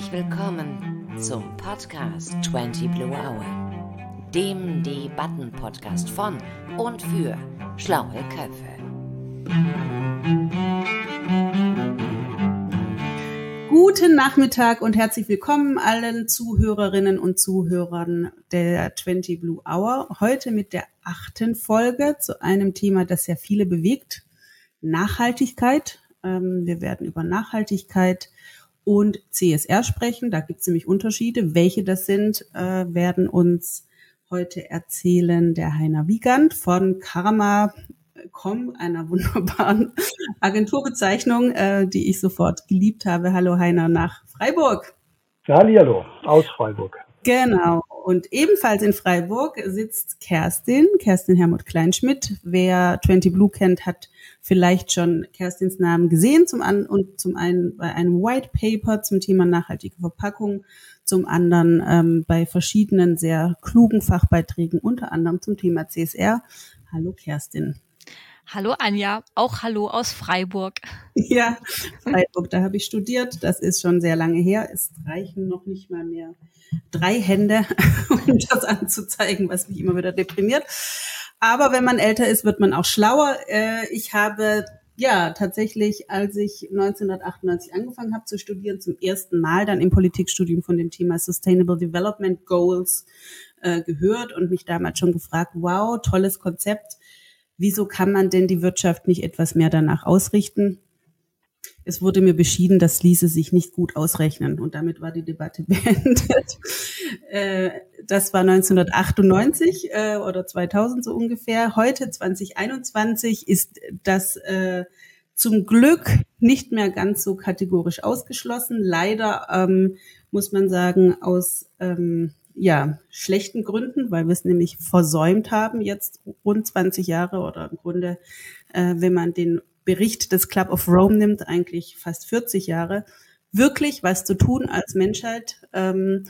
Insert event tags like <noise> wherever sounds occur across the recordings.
Herzlich willkommen zum Podcast 20 Blue Hour, dem Debatten-Podcast von und für schlaue Köpfe. Guten Nachmittag und herzlich willkommen allen Zuhörerinnen und Zuhörern der 20 Blue Hour. Heute mit der achten Folge zu einem Thema, das ja viele bewegt. Nachhaltigkeit. Ähm, wir werden über Nachhaltigkeit und CSR sprechen. Da gibt es nämlich Unterschiede. Welche das sind, äh, werden uns heute erzählen der Heiner Wiegand von Karma.com, einer wunderbaren <laughs> Agenturbezeichnung, äh, die ich sofort geliebt habe. Hallo Heiner nach Freiburg. Hallo, aus Freiburg. Genau. Und ebenfalls in Freiburg sitzt Kerstin, Kerstin Hermut Kleinschmidt. Wer 20 Blue kennt, hat vielleicht schon Kerstins Namen gesehen. Zum an und zum einen bei einem White Paper zum Thema nachhaltige Verpackung, zum anderen ähm, bei verschiedenen sehr klugen Fachbeiträgen, unter anderem zum Thema CSR. Hallo Kerstin. Hallo Anja, auch hallo aus Freiburg. <laughs> Ja, Freiburg, da habe ich studiert. Das ist schon sehr lange her. Es reichen noch nicht mal mehr drei Hände, <laughs> um das anzuzeigen, was mich immer wieder deprimiert. Aber wenn man älter ist, wird man auch schlauer. Äh, ich habe ja tatsächlich, als ich 1998 angefangen habe zu studieren, zum ersten Mal dann im Politikstudium von dem Thema Sustainable Development Goals äh, gehört und mich damals schon gefragt, wow, tolles Konzept. Wieso kann man denn die Wirtschaft nicht etwas mehr danach ausrichten? Es wurde mir beschieden, das ließe sich nicht gut ausrechnen und damit war die Debatte <laughs> beendet. Äh, das war 1998 äh, oder 2000 so ungefähr. Heute 2021 ist das äh, zum Glück nicht mehr ganz so kategorisch ausgeschlossen. Leider ähm, muss man sagen aus ähm, ja, schlechten Gründen, weil wir es nämlich versäumt haben, jetzt rund 20 Jahre oder im Grunde, äh, wenn man den Bericht des Club of Rome nimmt, eigentlich fast 40 Jahre, wirklich was zu tun als Menschheit, ähm,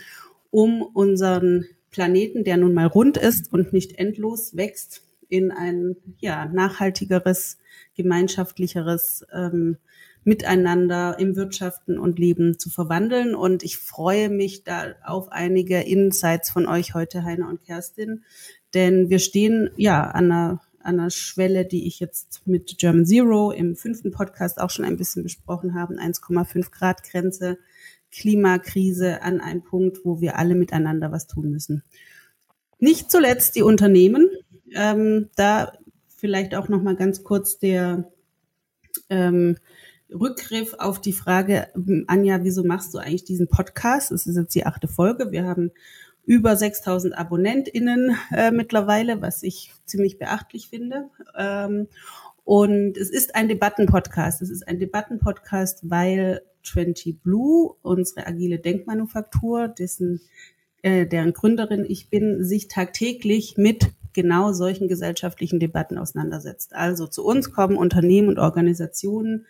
um unseren Planeten, der nun mal rund ist und nicht endlos wächst, in ein ja, nachhaltigeres, gemeinschaftlicheres ähm, Miteinander im Wirtschaften und Leben zu verwandeln. Und ich freue mich da auf einige Insights von euch heute, Heiner und Kerstin, denn wir stehen ja an einer an einer Schwelle, die ich jetzt mit German Zero im fünften Podcast auch schon ein bisschen besprochen haben, 1,5 Grad Grenze, Klimakrise an einem Punkt, wo wir alle miteinander was tun müssen. Nicht zuletzt die Unternehmen. Ähm, da vielleicht auch noch mal ganz kurz der ähm, Rückgriff auf die Frage, Anja, wieso machst du eigentlich diesen Podcast? Es ist jetzt die achte Folge. Wir haben über 6000 AbonnentInnen äh, mittlerweile, was ich ziemlich beachtlich finde. Ähm, und es ist ein Debattenpodcast. Es ist ein Debattenpodcast, weil 20 Blue, unsere agile Denkmanufaktur, dessen, äh, deren Gründerin ich bin, sich tagtäglich mit genau solchen gesellschaftlichen Debatten auseinandersetzt. Also zu uns kommen Unternehmen und Organisationen,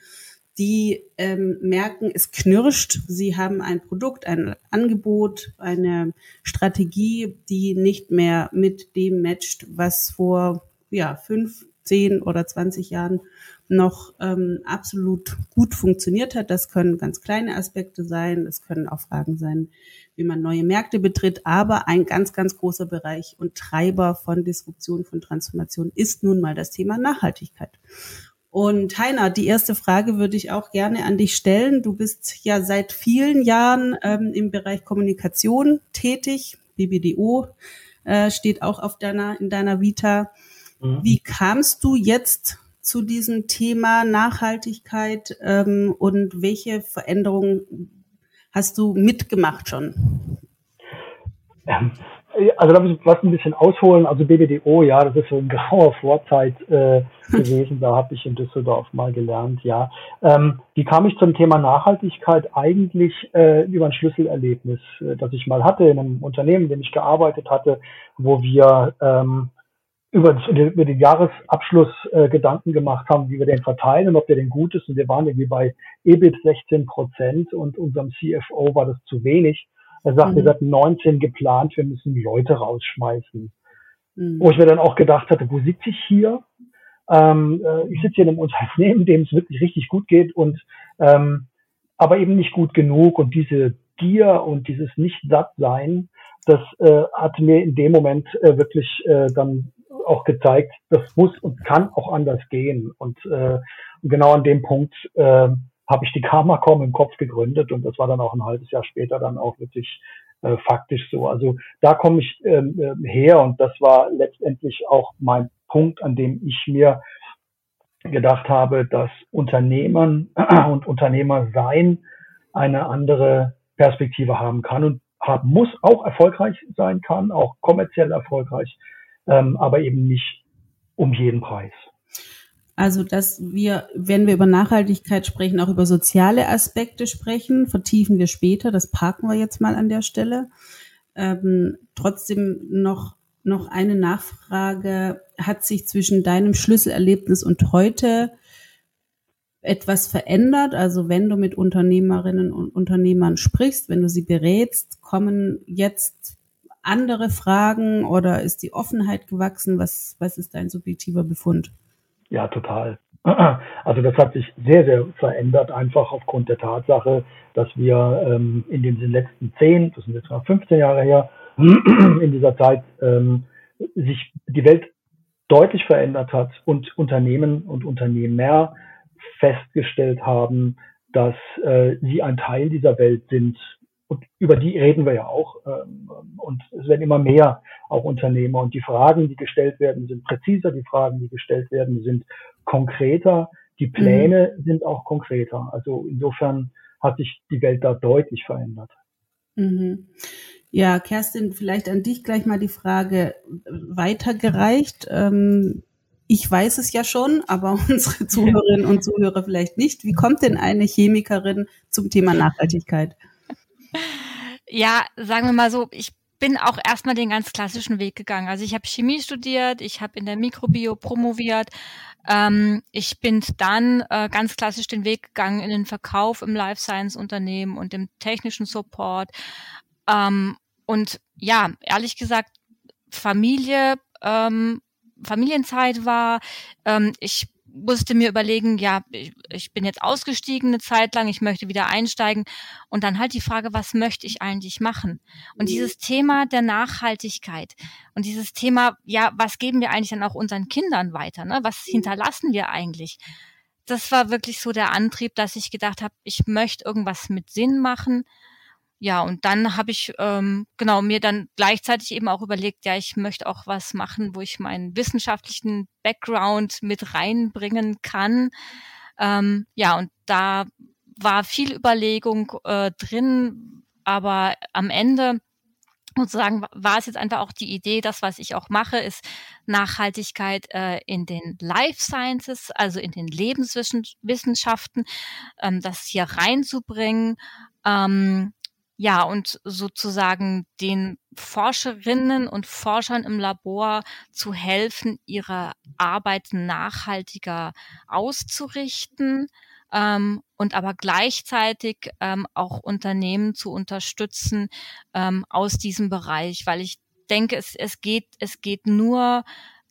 die ähm, merken, es knirscht. Sie haben ein Produkt, ein Angebot, eine Strategie, die nicht mehr mit dem matcht, was vor ja, fünf, zehn oder zwanzig Jahren noch ähm, absolut gut funktioniert hat. Das können ganz kleine Aspekte sein, das können auch Fragen sein, wie man neue Märkte betritt, aber ein ganz, ganz großer Bereich und Treiber von Disruption, von Transformation ist nun mal das Thema Nachhaltigkeit. Und Heiner, die erste Frage würde ich auch gerne an dich stellen. Du bist ja seit vielen Jahren ähm, im Bereich Kommunikation tätig. BBDO äh, steht auch auf deiner, in deiner Vita. Mhm. Wie kamst du jetzt zu diesem Thema Nachhaltigkeit ähm, und welche Veränderungen hast du mitgemacht schon? Ähm, also da muss ich was ein bisschen ausholen. Also BBDO, ja, das ist so eine <laughs> graue Vorzeit äh, <laughs> gewesen. Da habe ich in Düsseldorf mal gelernt, ja. Ähm, wie kam ich zum Thema Nachhaltigkeit? Eigentlich äh, über ein Schlüsselerlebnis, äh, das ich mal hatte in einem Unternehmen, in dem ich gearbeitet hatte, wo wir ähm, über, über den Jahresabschluss äh, Gedanken gemacht haben, wie wir den verteilen und ob der denn gut ist. Und wir waren irgendwie bei EBIT 16 Prozent und unserem CFO war das zu wenig. Er sagte, mhm. wir hatten 19 geplant, wir müssen Leute rausschmeißen. Mhm. Wo ich mir dann auch gedacht hatte, wo sitze ich hier? Ähm, äh, ich sitze hier in einem Unternehmen, <laughs> dem es wirklich richtig gut geht und ähm, aber eben nicht gut genug. Und diese Gier und dieses Nicht-Satt-Sein, das äh, hat mir in dem Moment äh, wirklich äh, dann auch gezeigt, das muss und kann auch anders gehen. Und äh, genau an dem Punkt äh, habe ich die Karma.com im Kopf gegründet und das war dann auch ein halbes Jahr später dann auch wirklich äh, faktisch so. Also da komme ich ähm, äh, her und das war letztendlich auch mein Punkt, an dem ich mir gedacht habe, dass Unternehmern <clears throat> und Unternehmer sein eine andere Perspektive haben kann und haben muss, auch erfolgreich sein kann, auch kommerziell erfolgreich, ähm, aber eben nicht um jeden Preis. Also, dass wir, wenn wir über Nachhaltigkeit sprechen, auch über soziale Aspekte sprechen, vertiefen wir später. Das parken wir jetzt mal an der Stelle. Ähm, trotzdem noch, noch eine Nachfrage. Hat sich zwischen deinem Schlüsselerlebnis und heute etwas verändert? Also wenn du mit Unternehmerinnen und Unternehmern sprichst, wenn du sie berätst, kommen jetzt andere Fragen oder ist die Offenheit gewachsen? Was, was ist dein subjektiver Befund? Ja, total. <clears throat> Also das hat sich sehr, sehr verändert, einfach aufgrund der Tatsache, dass wir ähm, in den letzten zehn, das sind jetzt mal 15 Jahre her, <clears throat> in dieser Zeit ähm, sich die Welt deutlich verändert hat und Unternehmen und Unternehmer festgestellt haben, dass äh, sie ein Teil dieser Welt sind, und über die reden wir ja auch. Ähm, und es werden immer mehr auch Unternehmer. Und die Fragen, die gestellt werden, sind präziser. Die Fragen, die gestellt werden, sind konkreter. Die. Pläne mhm. sind auch konkreter. Also insofern hat sich die Welt da deutlich verändert. Mhm. Ja, Kerstin, vielleicht an dich gleich mal die Frage weitergereicht. Ähm, ich weiß es ja schon, aber <laughs> unsere Zuhörerinnen und Zuhörer vielleicht nicht. Wie kommt denn eine Chemikerin zum Thema Nachhaltigkeit? Ja, sagen wir mal so, ich bin auch erstmal den ganz klassischen Weg gegangen. Also ich habe Chemie studiert, ich habe in der Mikrobio promoviert. Ähm, ich bin dann äh, ganz klassisch den Weg gegangen in den Verkauf im Life Science Unternehmen und im technischen Support. Ähm, und ja, ehrlich gesagt, Familie, ähm, Familienzeit war. Ähm, ich musste mir überlegen, ja, ich, ich, bin jetzt ausgestiegen eine Zeit lang, ich möchte wieder einsteigen und dann halt die Frage, was möchte ich eigentlich machen? Und mhm. dieses Thema der Nachhaltigkeit und dieses Thema, ja, was geben wir eigentlich dann auch unseren Kindern weiter? Ne? Was mhm. hinterlassen wir eigentlich? Das war wirklich so der Antrieb, dass ich gedacht habe, ich möchte irgendwas mit Sinn machen ja, und dann habe ich ähm, genau mir dann gleichzeitig eben auch überlegt, ja, ich möchte auch was machen, wo ich meinen wissenschaftlichen Background mit reinbringen kann. Ähm, ja, und da war viel Überlegung äh, drin, aber am Ende sozusagen war es jetzt einfach auch die Idee, das, was ich auch mache, ist Nachhaltigkeit äh, in den Life Sciences, also in den Lebenswissenschaften, ähm, das hier reinzubringen. Ähm, ja, und sozusagen den Forscherinnen und Forschern im Labor zu helfen, ihre Arbeit nachhaltiger auszurichten ähm, und aber gleichzeitig ähm, auch Unternehmen zu unterstützen ähm, aus diesem Bereich, weil ich denke, es, es geht, es geht nur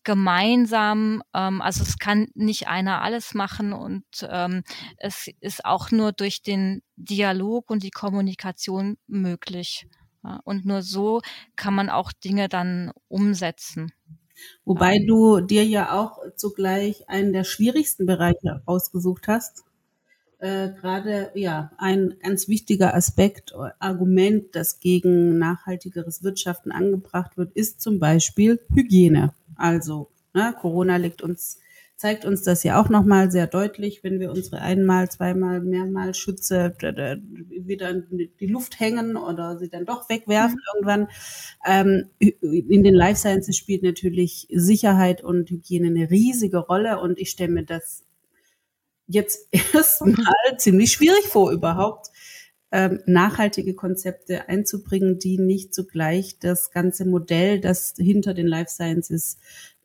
gemeinsam, ähm, also es kann nicht einer alles machen und ähm, es ist auch nur durch den Dialog und die Kommunikation möglich. Ja, und nur so kann man auch Dinge dann umsetzen. Wobei ja. du dir ja auch zugleich einen der schwierigsten Bereiche ausgesucht hast. Äh, Gerade ja ein ganz wichtiger Aspekt, Argument, das gegen nachhaltigeres Wirtschaften angebracht wird, ist zum Beispiel Hygiene. Also ne, Corona liegt uns, zeigt uns das ja auch nochmal sehr deutlich, wenn wir unsere einmal, zweimal, mehrmal Schütze wieder in die Luft hängen oder sie dann doch wegwerfen mhm. irgendwann. Ähm, in den Life Sciences spielt natürlich Sicherheit und Hygiene eine riesige Rolle und ich stelle mir das jetzt <laughs> erstmal ziemlich schwierig vor, überhaupt ähm, nachhaltige Konzepte einzubringen, die nicht zugleich das ganze Modell, das hinter den Life Sciences,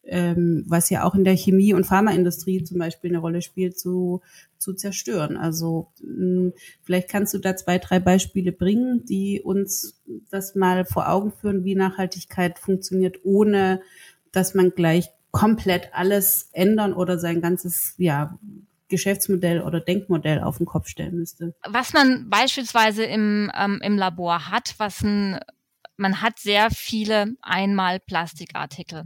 ähm, was ja auch in der Chemie- und Pharmaindustrie zum Beispiel eine Rolle spielt, zu, zu zerstören. Also mh, hm, vielleicht kannst du da zwei, drei Beispiele bringen, die uns das mal vor Augen führen, wie Nachhaltigkeit funktioniert, ohne dass man gleich komplett alles ändern oder sein ganzes, ja, Geschäftsmodell oder Denkmodell auf den Kopf stellen müsste. Was man beispielsweise im, ähm, im Labor hat, was ein man hat sehr viele einmal Plastikartikel.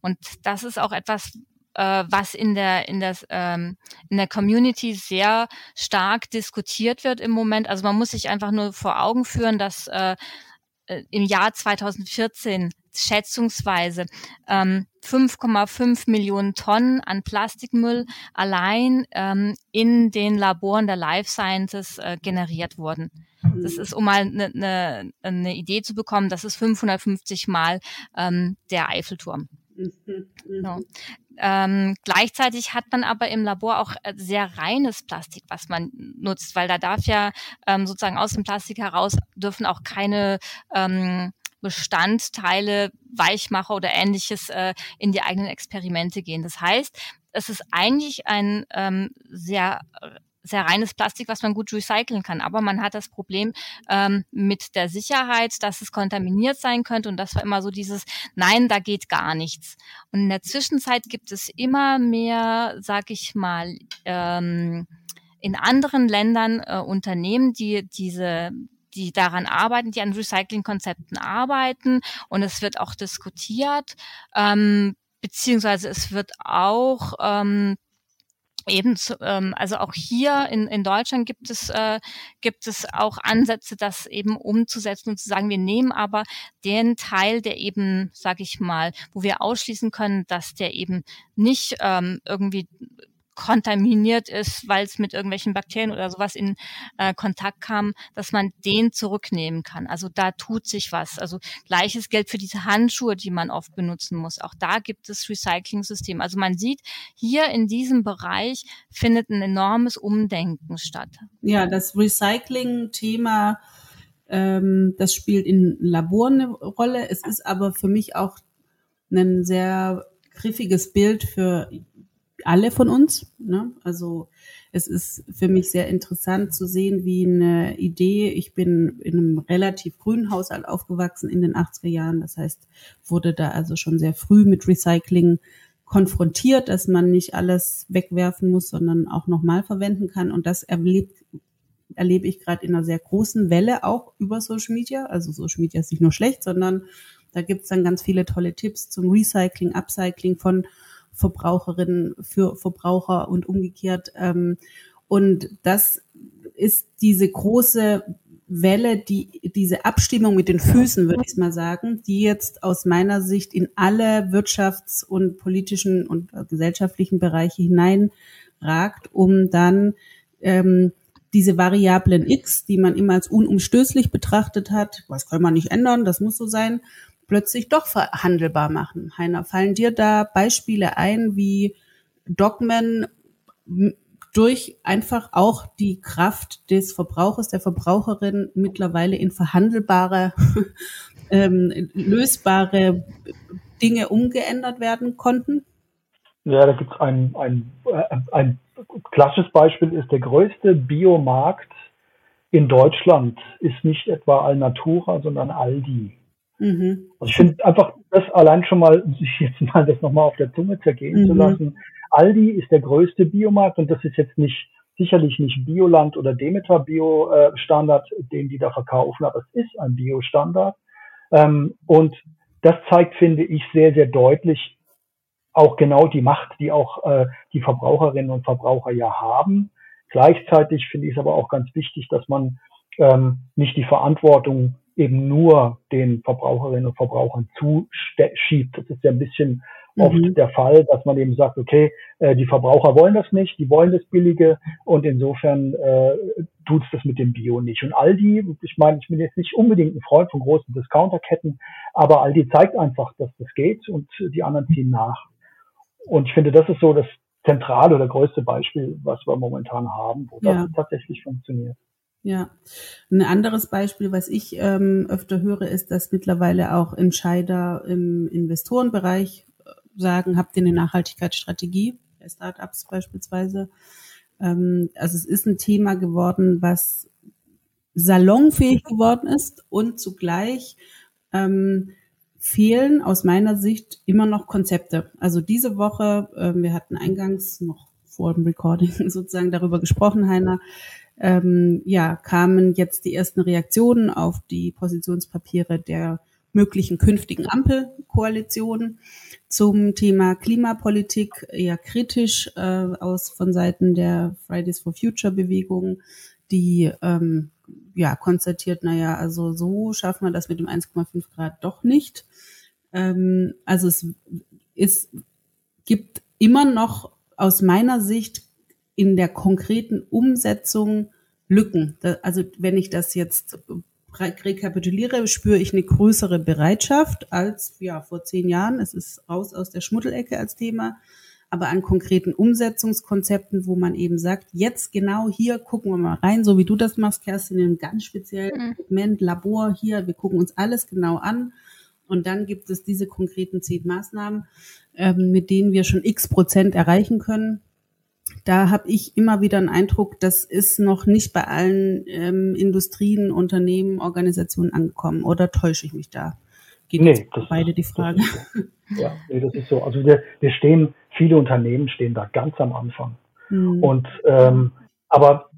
Und das ist auch etwas, äh, was in der in der ähm, in der Community sehr stark diskutiert wird im Moment. Also man muss sich einfach nur vor Augen führen, dass äh, äh im Jahr 2014 schätzungsweise ähm, 5,5 Millionen Tonnen an Plastikmüll allein ähm, in den Laboren der Life Sciences äh, generiert wurden. Das ist, um mal eine ne, ne Idee zu bekommen, das ist 550 Mal ähm, der Eiffelturm. Mhm. So. Ähm, gleichzeitig hat man aber im Labor auch äh, sehr reines Plastik, was man nutzt, weil da darf ja ähm, sozusagen aus dem Plastik heraus dürfen auch keine ähm, Bestandteile, Weichmacher oder ähnliches äh, in die eigenen Experimente gehen. Das heißt, es ist eigentlich ein ähm, sehr sehr reines Plastik, was man gut recyceln kann. Aber man hat das Problem ähm, mit der Sicherheit, dass es kontaminiert sein könnte. Und das war immer so dieses, nein, da geht gar nichts. Und in der Zwischenzeit gibt es immer mehr, sag ich mal, ähm, in anderen Ländern äh, Unternehmen, die diese die daran arbeiten, die an Recycling-Konzepten arbeiten und es wird auch diskutiert, ähm, beziehungsweise es wird auch ähm, eben zu, ähm, also auch hier in, in Deutschland gibt es äh, gibt es auch Ansätze, das eben umzusetzen und zu sagen, wir nehmen aber den Teil, der eben, sage ich mal, wo wir ausschließen können, dass der eben nicht ähm, irgendwie kontaminiert ist, weil es mit irgendwelchen Bakterien oder sowas in äh, Kontakt kam, dass man den zurücknehmen kann. Also da tut sich was. Also gleiches gilt für diese Handschuhe, die man oft benutzen muss. Auch da gibt es Recycling-System. Also man sieht, hier in diesem Bereich findet ein enormes Umdenken statt. Ja, das Recycling-Thema, ähm, das spielt in Laboren eine Rolle. Es ist aber für mich auch ein sehr griffiges Bild für alle von uns. Ne? Also es ist für mich sehr interessant zu sehen, wie eine Idee, ich bin in einem relativ grünen Haushalt aufgewachsen in den 80er Jahren, das heißt, wurde da also schon sehr früh mit Recycling konfrontiert, dass man nicht alles wegwerfen muss, sondern auch nochmal verwenden kann. Und das erlebt, erlebe ich gerade in einer sehr großen Welle auch über Social Media. Also Social Media ist nicht nur schlecht, sondern da gibt's dann ganz viele tolle Tipps zum Recycling, Upcycling von Verbraucherinnen für Verbraucher und umgekehrt. Ähm, und das ist diese große Welle, die, diese Abstimmung mit den Füßen, würde ich mal sagen, die jetzt aus meiner Sicht in alle wirtschafts- und politischen und gesellschaftlichen Bereiche hineinragt, um dann ähm, diese Variablen X, die man immer als unumstößlich betrachtet hat, was kann man nicht ändern, das muss so sein, plötzlich doch verhandelbar machen. Heiner, fallen dir da Beispiele ein, wie Dogmen durch einfach auch die Kraft des Verbrauchers, der Verbraucherin mittlerweile in verhandelbare, <laughs> ähm, lösbare Dinge umgeändert werden konnten? Ja, da gibt es ein, ein, äh, ein klassisches Beispiel, ist der größte Biomarkt in Deutschland ist nicht etwa Alnatura, sondern Aldi. Mhm. Also ich finde einfach das allein schon mal, sich jetzt mal das nochmal auf der Zunge zergehen mhm. zu lassen. Aldi ist der größte Biomarkt und das ist jetzt nicht sicherlich nicht Bioland oder Demeter Bio äh, Standard, den die da verkaufen, aber es ist ein Bio-Standard. Ähm, und das zeigt, finde ich, sehr, sehr deutlich auch genau die Macht, die auch äh, die Verbraucherinnen und Verbraucher ja haben. Gleichzeitig finde ich es aber auch ganz wichtig, dass man ähm, nicht die Verantwortung eben nur den Verbraucherinnen und Verbrauchern zuschiebt. Das ist ja ein bisschen oft mhm. der Fall, dass man eben sagt, okay, äh, die Verbraucher wollen das nicht, die wollen das Billige und insofern äh, tut es das mit dem Bio nicht. Und Aldi, ich meine, ich bin jetzt nicht unbedingt ein Freund von großen Discounterketten, aber Aldi zeigt einfach, dass das geht und die anderen ziehen nach. Und ich finde, das ist so das zentrale oder größte Beispiel, was wir momentan haben, wo ja. das tatsächlich funktioniert. Ja, ein anderes Beispiel, was ich ähm, öfter höre, ist, dass mittlerweile auch Entscheider im Investorenbereich äh, sagen, habt ihr eine Nachhaltigkeitsstrategie bei Startups beispielsweise. Ähm, also es ist ein Thema geworden, was salonfähig geworden ist und zugleich ähm, fehlen aus meiner Sicht immer noch Konzepte. Also diese Woche, äh, wir hatten eingangs noch vor dem Recording <laughs> sozusagen darüber gesprochen, Heiner, ähm, ja, kamen jetzt die ersten Reaktionen auf die Positionspapiere der möglichen künftigen Ampelkoalitionen zum Thema Klimapolitik eher kritisch äh, aus von Seiten der Fridays for Future Bewegung, die ähm, ja konstatiert, naja, also so schaffen wir das mit dem 1,5 Grad doch nicht. Ähm, also es ist, gibt immer noch aus meiner Sicht in der konkreten Umsetzung Lücken. also wenn ich das jetzt rekapituliere, spüre ich eine größere Bereitschaft als ja vor zehn Jahren. Es ist raus aus der Schmuddelecke als Thema, aber an konkreten Umsetzungskonzepten, wo man eben sagt, jetzt genau hier gucken wir mal rein, so wie du das machst, Kerstin, in einem ganz speziellen mhm. Segment, Labor hier, wir gucken uns alles genau an. Und dann gibt es diese konkreten zehn Maßnahmen, ähm, mit denen wir schon x Prozent erreichen können da habe ich immer wieder einen Eindruck, das ist noch nicht bei allen ähm, Industrien, Unternehmen, Organisationen angekommen. Oder täusche ich mich da? Geht nee, das beide ist, die Frage. So. Ja, nee, das ist so. Also wir, wir stehen, viele Unternehmen stehen da ganz am Anfang. Mhm. Und ähm, aber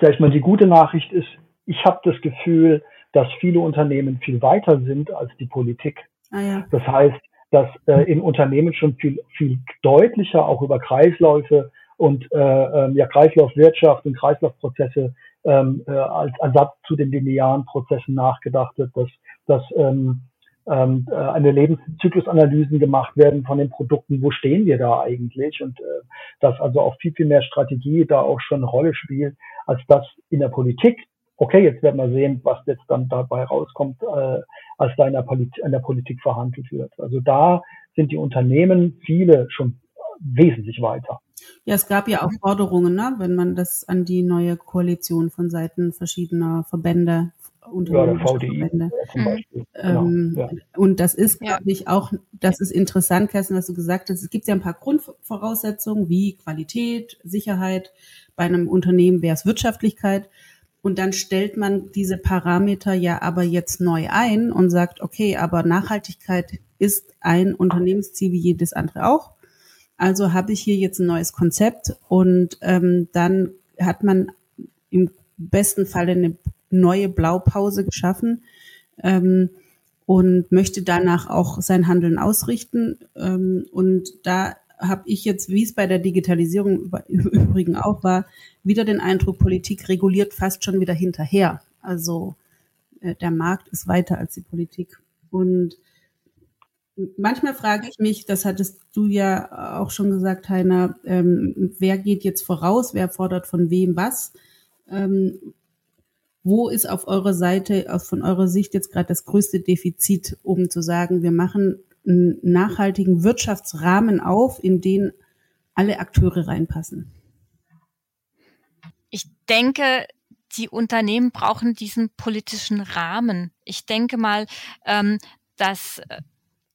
sag ich mal, die gute Nachricht ist, ich habe das Gefühl, dass viele Unternehmen viel weiter sind als die Politik. Ah, ja. Das heißt, dass äh, in Unternehmen schon viel, viel deutlicher auch über Kreisläufe und äh, äh, ja, Kreislaufwirtschaft und Kreislaufprozesse ähm, äh, als Ersatz zu den linearen Prozessen nachgedacht wird, dass, dass ähm, ähm, äh, eine Lebenszyklusanalysen gemacht werden von den Produkten, wo stehen wir da eigentlich und äh, dass also auch viel, viel mehr Strategie da auch schon eine Rolle spielt, als das in der Politik. Okay, jetzt werden wir sehen, was jetzt dann dabei rauskommt, äh, als da in der, Polit in der Politik verhandelt wird. Also da sind die Unternehmen, viele schon wesentlich weiter. Ja, es gab ja auch Forderungen, ne, wenn man das an die neue Koalition von Seiten verschiedener Verbände Unternehmen ja, VDI zum Beispiel. Ähm, genau, ja. Und das ist, glaube ich, auch, das ist interessant, Kerstin, was du gesagt hast. Es gibt ja ein paar Grundvoraussetzungen wie Qualität, Sicherheit. Bei einem Unternehmen wäre es Wirtschaftlichkeit. Und dann stellt man diese Parameter ja aber jetzt neu ein und sagt, okay, aber Nachhaltigkeit ist ein Unternehmensziel wie jedes andere auch. Also habe ich hier jetzt ein neues Konzept und ähm, dann hat man im besten Fall eine neue Blaupause geschaffen ähm, und möchte danach auch sein Handeln ausrichten. Ähm, und da habe ich jetzt, wie es bei der Digitalisierung <laughs> im Übrigen auch war, wieder den Eindruck, Politik reguliert fast schon wieder hinterher. Also äh, der Markt ist weiter als die Politik. Und manchmal frage ich mich, das hattest du ja auch schon gesagt, Heiner, ähm, wer geht jetzt voraus, wer fordert von wem was? Ähm, wo ist auf eurer Seite, von eurer Sicht jetzt gerade das größte Defizit, um zu sagen, wir machen einen nachhaltigen Wirtschaftsrahmen auf, in den alle Akteure reinpassen? Ich denke, die Unternehmen brauchen diesen politischen Rahmen. Ich denke mal, ähm, dass äh,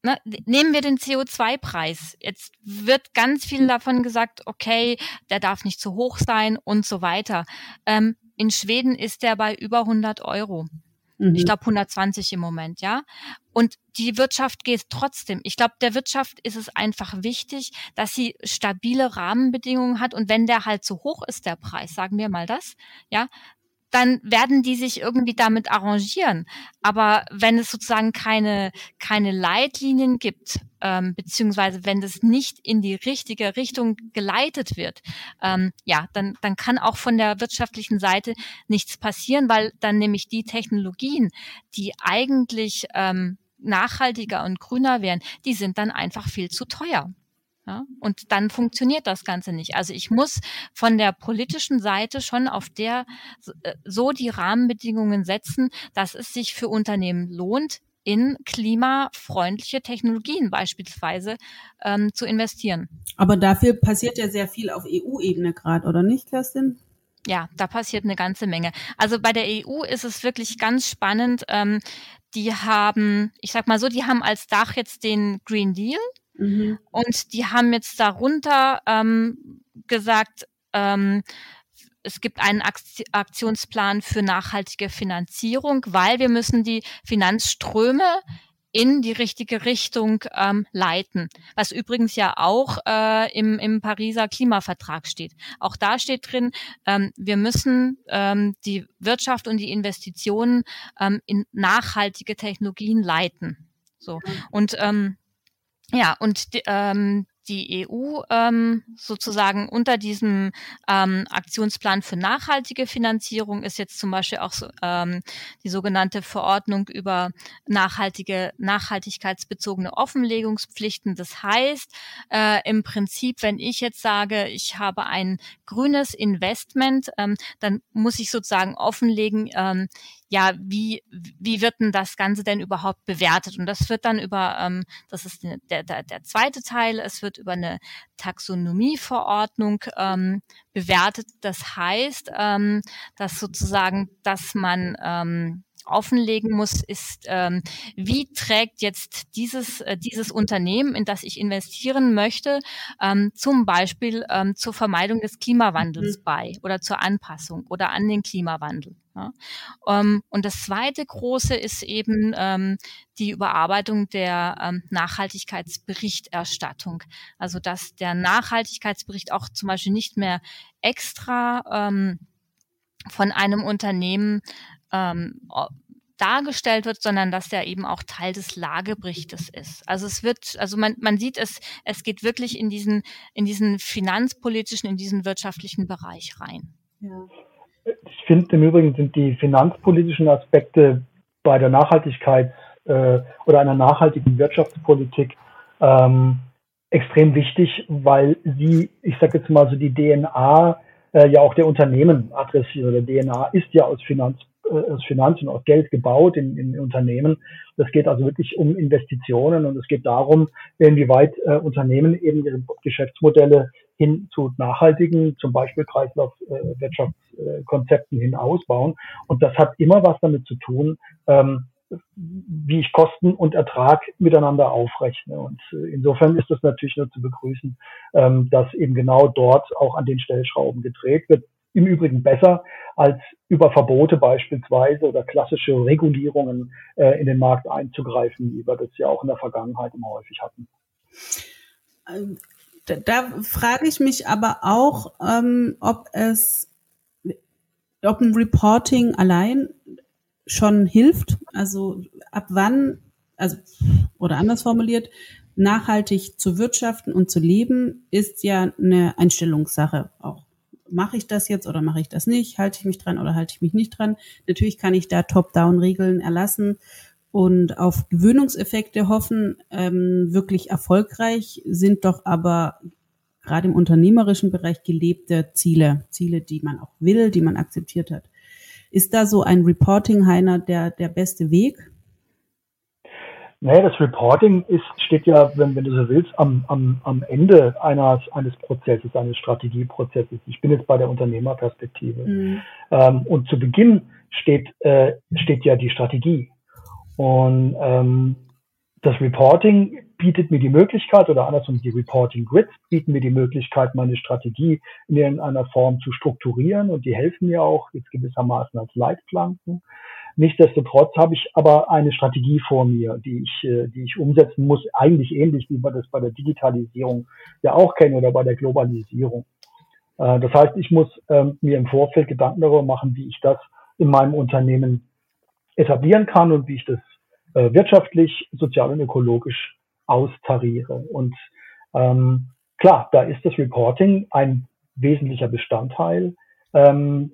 Ne, nehmen wir den CO2-Preis. Jetzt wird ganz viel davon gesagt, okay, der darf nicht zu hoch sein und so weiter. Ähm, in Schweden ist der bei über 100 Euro. Mhm. Ich glaube 120 im Moment, ja. Und die Wirtschaft geht trotzdem. Ich glaube, der Wirtschaft ist es einfach wichtig, dass sie stabile Rahmenbedingungen hat. Und wenn der halt zu hoch ist, der Preis, sagen wir mal das, ja, dann werden die sich irgendwie damit arrangieren. Aber wenn es sozusagen keine, keine Leitlinien gibt, ähm, beziehungsweise wenn das nicht in die richtige Richtung geleitet wird, ähm, ja, dann, dann kann auch von der wirtschaftlichen Seite nichts passieren, weil dann nämlich die Technologien, die eigentlich ähm, nachhaltiger und grüner wären, die sind dann einfach viel zu teuer. Ja, und dann funktioniert das Ganze nicht. Also ich muss von der politischen Seite schon auf der äh, so die Rahmenbedingungen setzen, dass es sich für Unternehmen lohnt, in klimafreundliche Technologien beispielsweise ähm, zu investieren. Aber dafür passiert ja sehr viel auf EU-Ebene gerade, oder nicht, Kerstin? Ja, da passiert eine ganze Menge. Also bei der EU ist es wirklich ganz spannend. Ähm, die haben, ich sag mal so, die haben als Dach jetzt den Green Deal. Mhm. Und die haben jetzt darunter ähm, gesagt, ähm, es gibt einen Aktionsplan für nachhaltige Finanzierung, weil wir müssen die Finanzströme in die richtige Richtung ähm, leiten. Was übrigens ja auch äh, im, im Pariser Klimavertrag steht. Auch da steht drin, ähm, wir müssen ähm, die Wirtschaft und die Investitionen ähm, in nachhaltige Technologien leiten. So und ähm, ja, und ähm, die EU ähm, sozusagen unter diesem ähm, Aktionsplan für nachhaltige Finanzierung ist jetzt zum Beispiel auch so, ähm, die sogenannte Verordnung über nachhaltige, nachhaltigkeitsbezogene Offenlegungspflichten. Das heißt, äh, im Prinzip, wenn ich jetzt sage, ich habe ein grünes Investment, ähm, dann muss ich sozusagen offenlegen, ähm, ja, wie, wie wird denn das Ganze denn überhaupt bewertet? Und das wird dann über, ähm, das ist der, der, der zweite Teil, es wird über eine Taxonomieverordnung ähm, bewertet. Das heißt, ähm, dass sozusagen, dass man ähm, offenlegen muss, ist, ähm, wie trägt jetzt dieses, äh, dieses Unternehmen, in das ich investieren möchte, ähm, zum Beispiel ähm, zur Vermeidung des Klimawandels mhm. bei oder zur Anpassung oder an den Klimawandel. Ja. Um, ähm, und das zweite große ist eben ähm, die Überarbeitung der ähm, Nachhaltigkeitsberichterstattung. Also dass der Nachhaltigkeitsbericht auch zum Beispiel nicht mehr extra ähm, von einem Unternehmen ähm, dargestellt wird, sondern dass der eben auch Teil des Lageberichtes ist. Also es wird, also man, man sieht es, es geht wirklich in diesen, in diesen finanzpolitischen, in diesen wirtschaftlichen Bereich rein. Ja. Ich finde im Übrigen sind die finanzpolitischen Aspekte bei der Nachhaltigkeit äh, oder einer nachhaltigen Wirtschaftspolitik ähm, extrem wichtig, weil sie, ich sage jetzt mal so die DNA äh, ja auch der Unternehmen adressieren. Der DNA ist ja aus, Finanz, aus Finanzen, aus Geld gebaut in, in Unternehmen. Das geht also wirklich um Investitionen und es geht darum, inwieweit äh, Unternehmen eben ihre Geschäftsmodelle hin zu nachhaltigen, zum Beispiel Kreislaufwirtschaftskonzepten hin ausbauen. Und das hat immer was damit zu tun, ähm, wie ich Kosten und Ertrag miteinander aufrechne. Und äh, insofern ist es natürlich nur zu begrüßen, ähm, dass eben genau dort auch an den Stellschrauben gedreht wird. Im Übrigen besser als über Verbote beispielsweise oder klassische Regulierungen äh, in den Markt einzugreifen, wie wir das ja auch in der Vergangenheit immer häufig hatten. Ähm, da, da frage ich mich aber auch, ähm, ob es, ob ein Reporting allein schon hilft. Also ab wann, also oder anders formuliert, nachhaltig zu wirtschaften und zu leben ist ja eine Einstellungssache auch. Mache ich das jetzt oder mache ich das nicht? Halte ich mich dran oder halte ich mich nicht dran? Natürlich kann ich da Top-Down-Regeln erlassen und auf Gewöhnungseffekte hoffen. Ähm, wirklich erfolgreich sind doch aber gerade im unternehmerischen Bereich gelebte Ziele, Ziele, die man auch will, die man akzeptiert hat. Ist da so ein Reporting, Heiner, der, der beste Weg? Naja, das Reporting ist, steht ja, wenn, wenn du so willst, am, am, am Ende eines, eines Prozesses, eines Strategieprozesses. Ich bin jetzt bei der Unternehmerperspektive. Mhm. Ähm, und zu Beginn steht, äh, steht ja die Strategie. Und ähm, das Reporting bietet mir die Möglichkeit, oder andersrum die Reporting Grids bieten mir die Möglichkeit, meine Strategie in irgendeiner Form zu strukturieren und die helfen mir auch jetzt gewissermaßen als Leitplanken. Nichtsdestotrotz habe ich aber eine Strategie vor mir, die ich, äh, die ich umsetzen muss, eigentlich ähnlich wie wir das bei der Digitalisierung ja auch kennen oder bei der Globalisierung. Äh, das heißt, ich muss ähm, mir im Vorfeld Gedanken darüber machen, wie ich das in meinem Unternehmen etablieren kann und wie ich das äh, wirtschaftlich, sozial und ökologisch austariere. Und ähm, klar, da ist das Reporting ein wesentlicher Bestandteil ähm,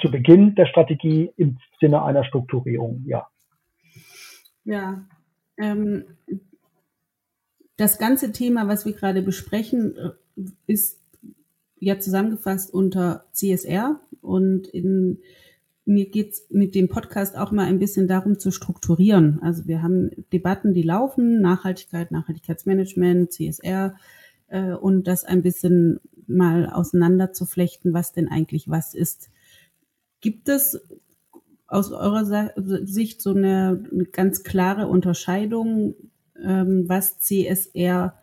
zu Beginn der Strategie im Sinne einer Strukturierung, ja. Ja, ähm, das ganze Thema, was wir gerade besprechen, äh, ist ja zusammengefasst unter CSR und in mir geht's mit dem Podcast auch mal ein bisschen darum zu strukturieren. Also wir haben Debatten, die laufen, Nachhaltigkeit, Nachhaltigkeitsmanagement, CSR äh, und das ein bisschen mal auseinander zu flechten, was denn eigentlich was ist. Gibt es aus eurer Sicht so eine, eine ganz klare Unterscheidung, ähm, was CSR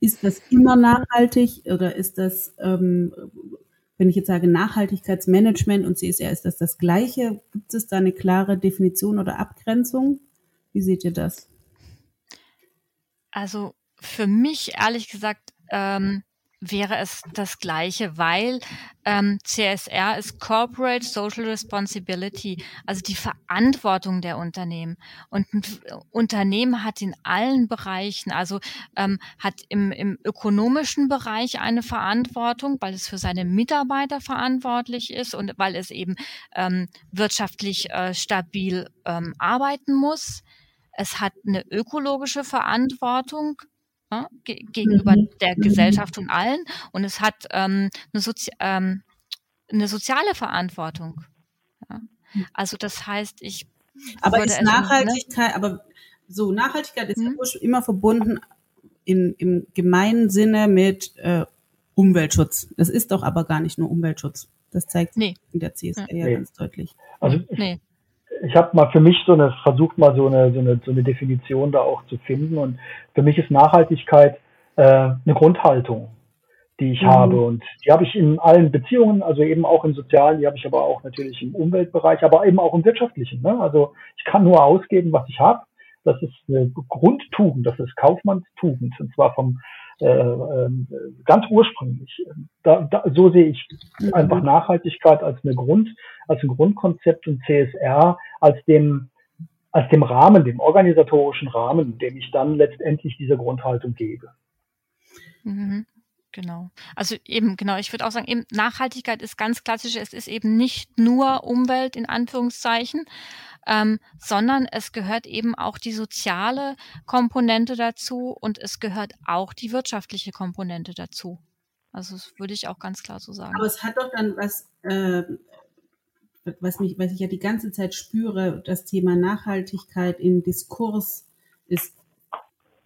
ist das immer nachhaltig oder ist das ähm, wenn ich jetzt sage Nachhaltigkeitsmanagement und CSR, ist das das Gleiche? Gibt es da eine klare Definition oder Abgrenzung? Wie seht ihr das? Also für mich ehrlich gesagt ähm, wäre es das Gleiche, weil ähm, CSR ist Corporate Social Responsibility, also die Verantwortung der Unternehmen. Und ein Unternehmen hat in allen Bereichen, also ähm, hat im, im ökonomischen Bereich eine Verantwortung, weil es für seine Mitarbeiter verantwortlich ist und weil es eben ähm, wirtschaftlich äh, stabil ähm, arbeiten muss. Es hat eine ökologische Verantwortung, ne, gegenüber mhm. der mhm. Gesellschaft und allen. Und es hat ähm, eine, Sozi ähm, eine soziale Verantwortung. Ja. Also das heißt, ich. Aber ist Nachhaltigkeit, ne? aber so, Nachhaltigkeit ist mhm. immer verbunden in, im gemeinen Sinne mit äh, Umweltschutz. Das ist doch aber gar nicht nur Umweltschutz. Das zeigt nee. in der CSR ja nee. ganz deutlich. Also nee ich habe mal für mich so eine, versucht mal so eine, so eine, so eine Definition da auch zu finden. Und für mich ist Nachhaltigkeit äh, eine Grundhaltung, die ich mhm. habe. Und die habe ich in allen Beziehungen, also eben auch im Sozialen, die habe ich aber auch natürlich im Umweltbereich, aber eben auch im Wirtschaftlichen. Ne? Also ich kann nur ausgeben, was ich habe. Das ist eine Grundtugend, das ist Kaufmannstugend, und zwar vom äh, äh, ganz ursprünglich. Da, da, so sehe ich einfach. Nachhaltigkeit als eine Grund, als ein Grundkonzept und CSR als dem als dem Rahmen, dem organisatorischen Rahmen, dem ich dann letztendlich diese Grundhaltung gebe. Mhm. Genau. Also eben, genau, ich würde auch sagen, eben Nachhaltigkeit ist ganz klassisch, es ist eben nicht nur Umwelt in Anführungszeichen, ähm, sondern es gehört eben auch die soziale Komponente dazu und es gehört auch die wirtschaftliche Komponente dazu. Also das würde ich auch ganz klar so sagen. Aber es hat doch dann was, äh, was mich, was ich ja die ganze Zeit spüre, das Thema Nachhaltigkeit im Diskurs ist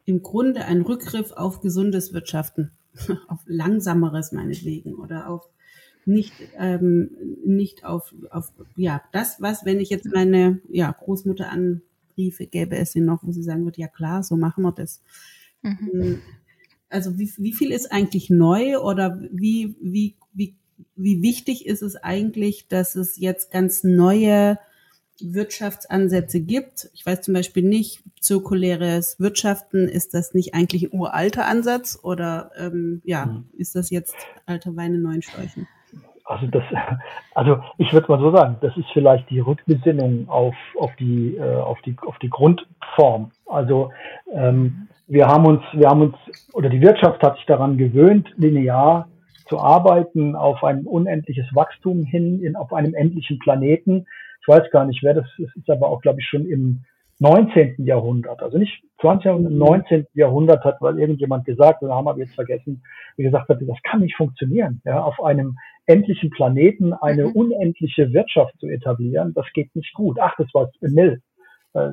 im Grunde ein Rückgriff auf gesundes Wirtschaften. <laughs> auf langsameres meinetwegen oder auf nicht, ähm, nicht auf, auf, ja, das, was, wenn ich jetzt meine ja, Großmutter anriefe, gäbe es sie noch, wo sie sagen wird, ja klar, so machen wir das. Mhm. Ähm, also wie, wie viel ist eigentlich neu oder wie, wie, wie, wie wichtig ist es eigentlich, dass es jetzt ganz neue Wirtschaftsansätze gibt. Ich weiß zum Beispiel nicht, zirkuläres Wirtschaften, ist das nicht eigentlich ein uralter Ansatz oder ähm, ja, mhm. ist das jetzt alter Weine neuen Schläuchen? Also das, also ich würde mal so sagen, das ist vielleicht die Rückbesinnung auf, auf die, äh, auf die, auf die Grundform. Also ähm, wir haben uns, wir haben uns, oder die Wirtschaft hat sich daran gewöhnt, linear zu arbeiten, auf ein unendliches Wachstum hin, in, auf einem endlichen Planeten ich weiß gar nicht, wer das ist, ist aber auch, glaube ich, schon im 19. Jahrhundert, also nicht 20. Jahrhundert, im 19. Jahrhundert hat weil irgendjemand gesagt, und da haben wir jetzt vergessen, wie gesagt hat, das kann nicht funktionieren, ja, auf einem endlichen Planeten eine mhm. unendliche Wirtschaft zu etablieren, das geht nicht gut. Ach, das war Mill, äh,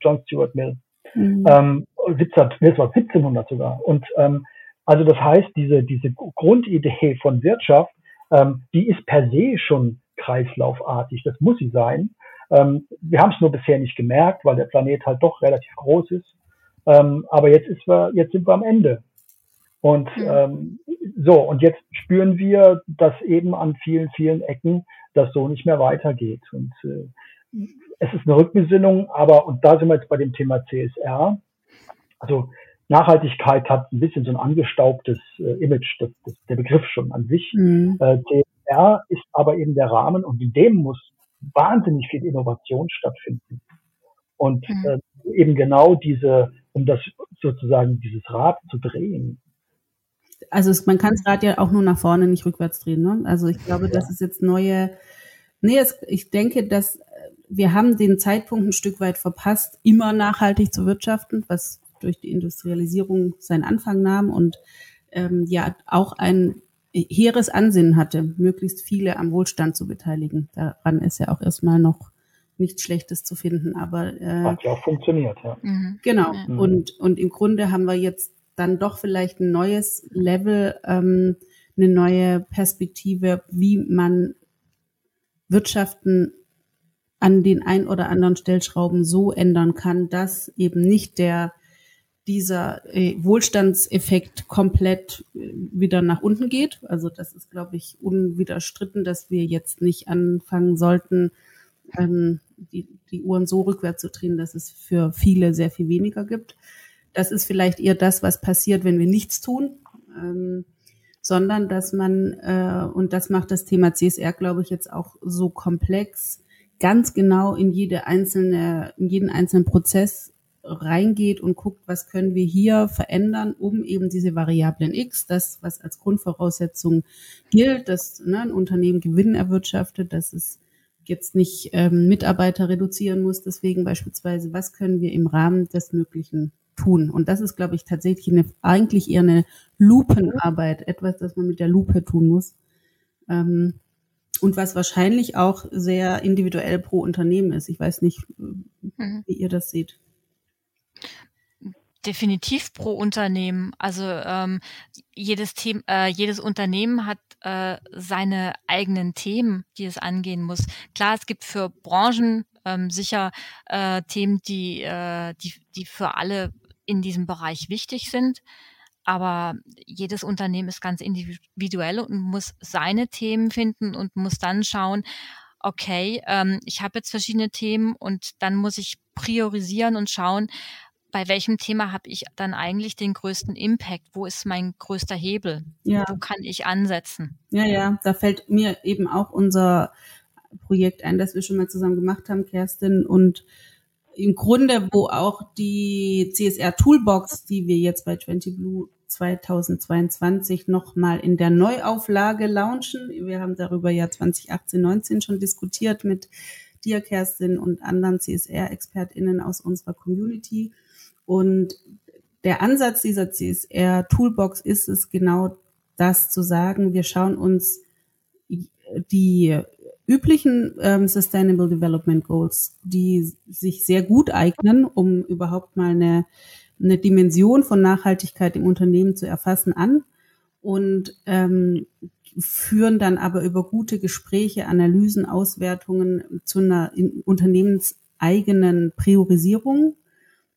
John Stuart Mill. Mhm. Ähm, 17, das war 1700 sogar. Und ähm, also das heißt, diese, diese Grundidee von Wirtschaft, ähm, die ist per se schon kreislaufartig. Das muss sie sein. Ähm, wir haben es nur bisher nicht gemerkt, weil der Planet halt doch relativ groß ist. Ähm, aber jetzt ist wir, jetzt sind wir am Ende. Und mhm. ähm, so, und jetzt spüren wir, dass eben an vielen, vielen Ecken das so nicht mehr weitergeht. Und äh, es ist eine Rückbesinnung, aber, und da sind wir jetzt bei dem Thema CSR. Also Nachhaltigkeit hat ein bisschen so ein angestaubtes äh, Image, das, das, der Begriff schon an sich. Mhm. Äh, CSR ist aber eben der Rahmen und in dem muss wahnsinnig viel Innovation stattfinden. Und mhm. äh, eben genau diese, um das sozusagen dieses Rad zu drehen. Also es, man kann das Rad ja auch nur nach vorne, nicht rückwärts drehen. Ne? Also ich glaube, ja. das ist jetzt neue. Nee, es, ich denke, dass wir haben den Zeitpunkt ein Stück weit verpasst, immer nachhaltig zu wirtschaften, was durch die Industrialisierung seinen Anfang nahm und ähm, ja auch ein hehres Ansinnen hatte, möglichst viele am Wohlstand zu beteiligen. Daran ist ja auch erstmal noch nichts Schlechtes zu finden. Aber äh, hat ja auch funktioniert, ja. Mhm. Genau. Mhm. Und und im Grunde haben wir jetzt dann doch vielleicht ein neues Level, ähm, eine neue Perspektive, wie man Wirtschaften an den ein oder anderen Stellschrauben so ändern kann, dass eben nicht der dieser äh, Wohlstandseffekt komplett äh, wieder nach unten geht. Also das ist, glaube ich, unwiderstritten, dass wir jetzt nicht anfangen sollten, ähm, die, die Uhren so rückwärts zu drehen, dass es für viele sehr viel weniger gibt. das ist vielleicht eher das, was passiert, wenn wir nichts tun, ähm, sondern dass man, äh, und das macht das Thema CSR, glaube ich, jetzt auch so komplex, ganz genau in jede einzelne, in jeden einzelnen Prozess reingeht und guckt, was können wir hier verändern, um eben diese Variablen X, das, was als Grundvoraussetzung gilt, dass ne, ein Unternehmen Gewinn erwirtschaftet, dass es jetzt nicht ähm, Mitarbeiter reduzieren muss. Deswegen beispielsweise, was können wir im Rahmen des Möglichen tun? Und das ist, glaube ich, tatsächlich eine, eigentlich eher eine Lupenarbeit, etwas, das man mit der Lupe tun muss. Ähm, und was wahrscheinlich auch sehr individuell pro Unternehmen ist. Ich weiß nicht, mhm. wie ihr das seht definitiv pro Unternehmen. Also ähm, jedes Thema, äh, jedes Unternehmen hat äh, seine eigenen Themen, die es angehen muss. Klar, es gibt für Branchen ähm, sicher äh, Themen, die, äh, die, die für alle in diesem Bereich wichtig sind. Aber jedes Unternehmen ist ganz individuell und muss seine Themen finden und muss dann schauen, okay, ähm, ich habe jetzt verschiedene Themen und dann muss ich priorisieren und schauen, bei welchem Thema habe ich dann eigentlich den größten Impact? Wo ist mein größter Hebel? Ja. Wo kann ich ansetzen? Ja, ja, da fällt mir eben auch unser Projekt ein, das wir schon mal zusammen gemacht haben, Kerstin, und im Grunde, wo auch die CSR Toolbox, die wir jetzt bei 20 Blue 2022 nochmal in der Neuauflage launchen. Wir haben darüber ja 2018, 19 schon diskutiert mit dir, Kerstin, und anderen CSR-ExpertInnen aus unserer Community. Und der Ansatz dieser CSR-Toolbox ist es genau das zu sagen, wir schauen uns die üblichen ähm, Sustainable Development Goals, die sich sehr gut eignen, um überhaupt mal eine, eine Dimension von Nachhaltigkeit im Unternehmen zu erfassen, an und ähm, führen dann aber über gute Gespräche, Analysen, Auswertungen zu einer unternehmenseigenen Priorisierung,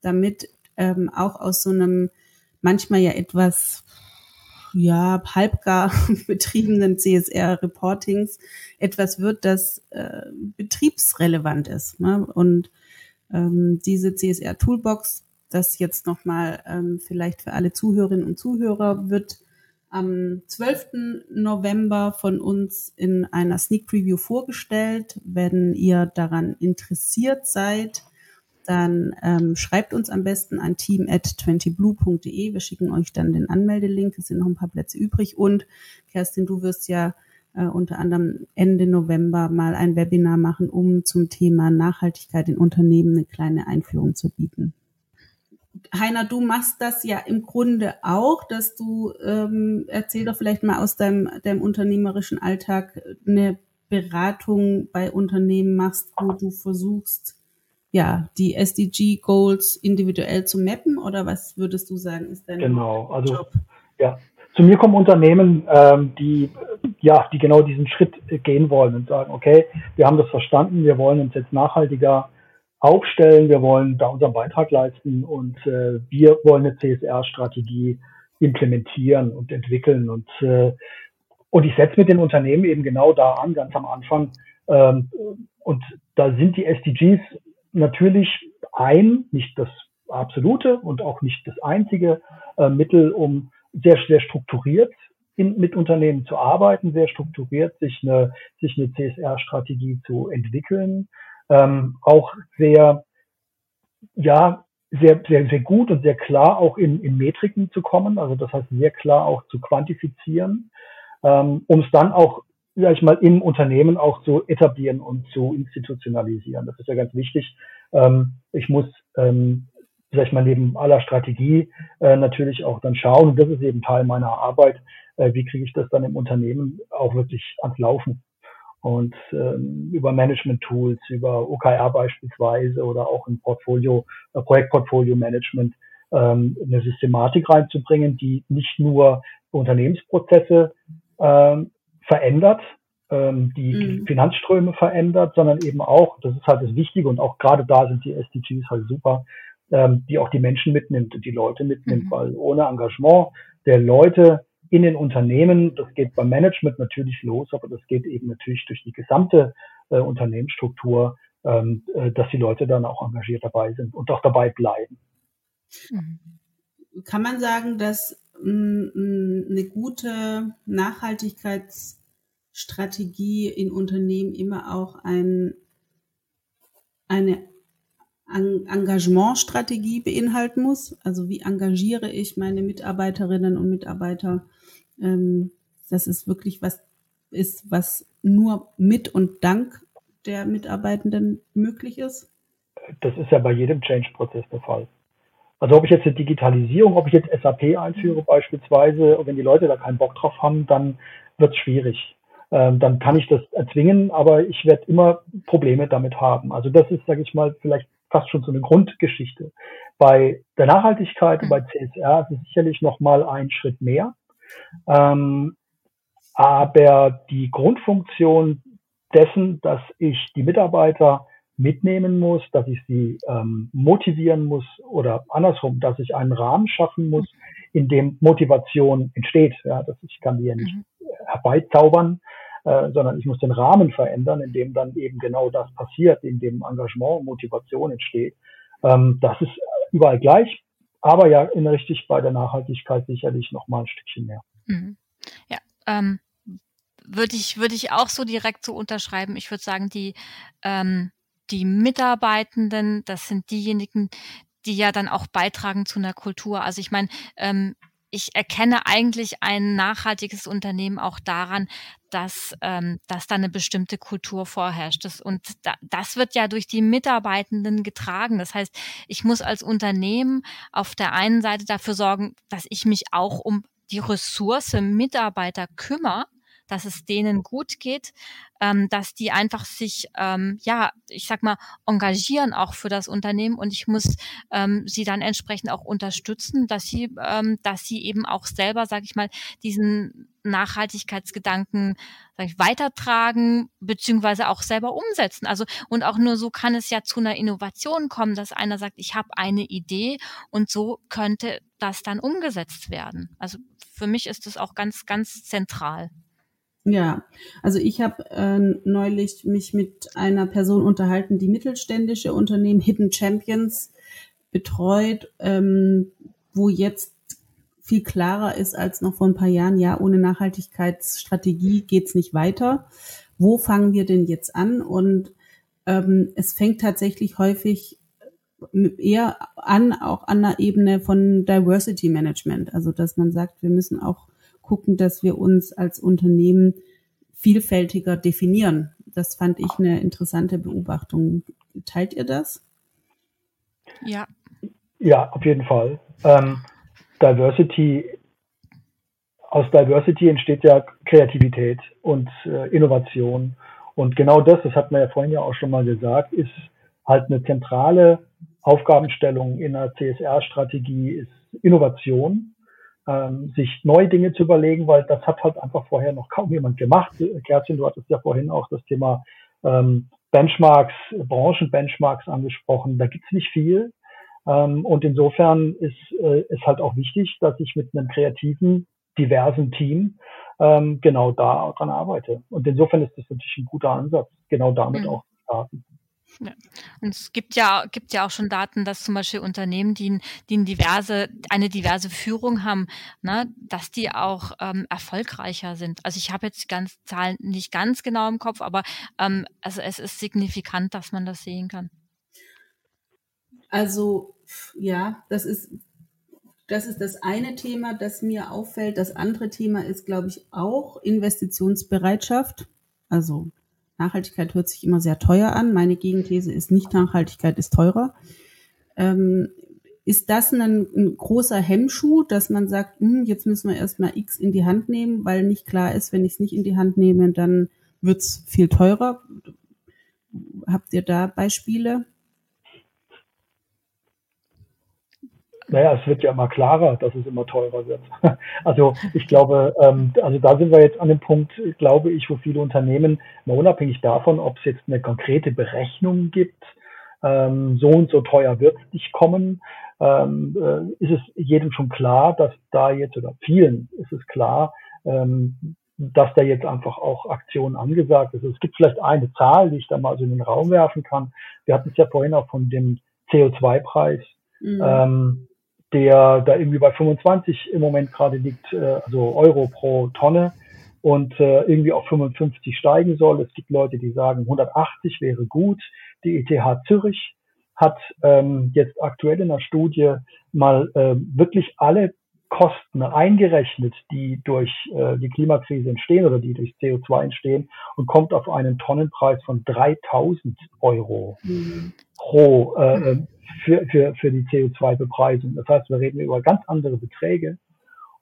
damit ähm, auch aus so einem manchmal ja etwas ja halbgar <laughs> betriebenen CSR-Reportings etwas wird, das äh, betriebsrelevant ist. Ne? Und ähm, diese CSR-Toolbox, das jetzt nochmal ähm, vielleicht für alle Zuhörerinnen und Zuhörer, wird am 12. November von uns in einer Sneak Preview vorgestellt. Wenn ihr daran interessiert seid, dann ähm, schreibt uns am besten an team at 20blue.de. Wir schicken euch dann den Anmeldelink. Es sind noch ein paar Plätze übrig. Und Kerstin, du wirst ja äh, unter anderem Ende November mal ein Webinar machen, um zum Thema Nachhaltigkeit in Unternehmen eine kleine Einführung zu bieten. Heiner, du machst das ja im Grunde auch, dass du, ähm, erzähl doch vielleicht mal aus deinem, deinem unternehmerischen Alltag eine Beratung bei Unternehmen machst, wo du versuchst, ja, die SDG Goals individuell zu mappen oder was würdest du sagen, ist dein genau, also, Job? Ja, zu mir kommen Unternehmen, ähm, die ja, die genau diesen Schritt gehen wollen und sagen, okay, wir haben das verstanden, wir wollen uns jetzt nachhaltiger aufstellen, wir wollen da unseren Beitrag leisten und äh, wir wollen eine CSR-Strategie implementieren und entwickeln und äh, und ich setze mit den Unternehmen eben genau da an, ganz am Anfang. Ähm, und da sind die SDGs natürlich ein, nicht das absolute und auch nicht das einzige äh, Mittel, um sehr, sehr strukturiert in, mit Unternehmen zu arbeiten, sehr strukturiert sich eine, sich eine CSR-Strategie zu entwickeln, ähm, auch sehr, ja, sehr, sehr, sehr gut und sehr klar auch in, in Metriken zu kommen, also das heißt sehr klar auch zu quantifizieren, ähm, um es dann auch sag ich mal, im Unternehmen auch zu etablieren und zu institutionalisieren. Das ist ja ganz wichtig. Ähm, ich muss, ähm, sag ich mal, neben aller Strategie äh, natürlich auch dann schauen, und das ist eben Teil meiner Arbeit, äh, wie kriege ich das dann im Unternehmen auch wirklich ans Laufen. Und ähm, über Management-Tools, über OKR beispielsweise oder auch ein Portfolio, äh, Projektportfolio-Management ähm, eine Systematik reinzubringen, die nicht nur Unternehmensprozesse ähm, verändert, ähm, die mhm. Finanzströme verändert, sondern eben auch, das ist halt das Wichtige und auch gerade da sind die SDGs halt super, ähm, die auch die Menschen mitnimmt und die Leute mitnimmt, mhm. weil ohne Engagement der Leute in den Unternehmen, das geht beim Management natürlich los, aber das geht eben natürlich durch die gesamte äh, Unternehmensstruktur, ähm, äh, dass die Leute dann auch engagiert dabei sind und auch dabei bleiben. Mhm. kann man sagen, dass eine gute Nachhaltigkeitsstrategie in Unternehmen immer auch ein, eine Engagementstrategie beinhalten muss. Also wie engagiere ich meine Mitarbeiterinnen und Mitarbeiter, ähm, dass es wirklich was ist, was nur mit und dank der Mitarbeitenden möglich ist? Das ist ja bei jedem Change-Prozess der Fall. Also ob ich jetzt eine Digitalisierung, ob ich jetzt SAP einführe beispielsweise, wenn die Leute da keinen Bock drauf haben, dann wird es schwierig. Ähm, dann kann ich das erzwingen, aber ich werde immer Probleme damit haben. Also das ist, sage ich mal, vielleicht fast schon so eine Grundgeschichte. Bei der Nachhaltigkeit und bei CSR ist es sicherlich noch mal ein Schritt mehr. Ähm, aber die Grundfunktion dessen, dass ich die Mitarbeiter mitnehmen muss, dass ich sie ähm, motivieren muss oder andersrum, dass ich einen Rahmen schaffen muss, in dem Motivation entsteht. Ja, dass ich kann die ja nicht mhm. herbeizaubern, äh, sondern ich muss den Rahmen verändern, in dem dann eben genau das passiert, in dem Engagement und Motivation entsteht. Ähm, das ist überall gleich, aber ja in richtig bei der Nachhaltigkeit sicherlich noch mal ein Stückchen mehr. Mhm. Ja, ähm, würde ich würde ich auch so direkt so unterschreiben. Ich würde sagen, die ähm, die Mitarbeitenden, das sind diejenigen, die ja dann auch beitragen zu einer Kultur. Also ich meine, ähm, ich erkenne eigentlich ein nachhaltiges Unternehmen auch daran, dass, ähm, dass da eine bestimmte Kultur vorherrscht. Das, und da, das wird ja durch die Mitarbeitenden getragen. Das heißt, ich muss als Unternehmen auf der einen Seite dafür sorgen, dass ich mich auch um die Ressource Mitarbeiter kümmere dass es denen gut geht, ähm, dass die einfach sich, ähm, ja, ich sag mal, engagieren auch für das Unternehmen und ich muss ähm, sie dann entsprechend auch unterstützen, dass sie, ähm, dass sie eben auch selber, sag ich mal, diesen Nachhaltigkeitsgedanken sag ich, weitertragen beziehungsweise auch selber umsetzen. Also und auch nur so kann es ja zu einer Innovation kommen, dass einer sagt, ich habe eine Idee und so könnte das dann umgesetzt werden. Also für mich ist das auch ganz, ganz zentral. Ja, also ich habe äh, neulich mich mit einer Person unterhalten, die mittelständische Unternehmen Hidden Champions betreut, ähm, wo jetzt viel klarer ist als noch vor ein paar Jahren, ja, ohne Nachhaltigkeitsstrategie geht's nicht weiter. Wo fangen wir denn jetzt an? Und ähm, es fängt tatsächlich häufig eher an, auch an der Ebene von Diversity Management. Also dass man sagt, wir müssen auch gucken, dass wir uns als Unternehmen vielfältiger definieren. Das fand ich eine interessante Beobachtung. Teilt ihr das? Ja. Ja, auf jeden Fall. Ähm, Diversity, aus Diversity entsteht ja Kreativität und äh, Innovation. Und genau das, das hat man ja vorhin ja auch schon mal gesagt, ist halt eine zentrale Aufgabenstellung in einer CSR-Strategie, ist Innovation ähm, sich neue Dinge zu überlegen, weil das hat halt einfach vorher noch kaum jemand gemacht. Kerstin, du hattest ja vorhin auch das Thema ähm, Benchmarks, Branchenbenchmarks angesprochen. Da gibt's nicht viel. Ähm, und insofern ist äh, ist halt auch wichtig, dass ich mit einem kreativen, diversen Team ähm, genau da dran arbeite. Und insofern ist das natürlich ein guter Ansatz, genau damit mhm. auch zu starten. Ja. Und es gibt ja, gibt ja auch schon Daten, dass zum Beispiel Unternehmen, die, die diverse, eine diverse Führung haben, ne, dass die auch ähm, erfolgreicher sind. Also ich habe jetzt die ganzen Zahlen nicht ganz genau im Kopf, aber ähm, also es ist signifikant, dass man das sehen kann. Also ja, das ist das ist das eine Thema, das mir auffällt. Das andere Thema ist, glaube ich, auch Investitionsbereitschaft. Also Nachhaltigkeit hört sich immer sehr teuer an. Meine Gegenthese ist nicht, Nachhaltigkeit ist teurer. Ähm, ist das ein, ein, großer Hemmschuh, dass man sagt, hm, jetzt müssen wir erstmal X in die Hand nehmen, weil nicht klar ist, wenn ich es nicht in die Hand nehme, dann wird's viel teurer. Habt ihr da Beispiele? Naja, es wird ja immer klarer, dass es immer teurer wird. <laughs> Also ich glaube, ähm, also da sind wir jetzt an dem Punkt, glaube ich, wo viele Unternehmen, mal unabhängig davon, ob es jetzt eine konkrete Berechnung gibt, ähm, so und so teuer wird es nicht kommen, ähm, äh, ist es jedem schon klar, dass da jetzt, oder vielen ist es klar, ähm, dass da jetzt einfach auch Aktionen angesagt ist. Es gibt vielleicht eine Zahl, die ich da mal so in den Raum werfen kann. Wir hatten es ja vorhin auch von dem CO2-Preis. Mhm. Ähm, der da irgendwie bei 25 im Moment gerade liegt, äh, also Euro pro Tonne und äh, irgendwie auf 55 steigen soll. Es gibt Leute, die sagen, 180 wäre gut. Die ETH Zürich hat ähm, jetzt aktuell in der Studie mal äh, wirklich alle Kosten eingerechnet, die durch äh, die Klimakrise entstehen oder die durch CO2 entstehen und kommt auf einen Tonnenpreis von 3000 Euro mhm. pro äh, äh, für, für, für die CO2-Bepreisung. Das heißt, wir reden über ganz andere Beträge.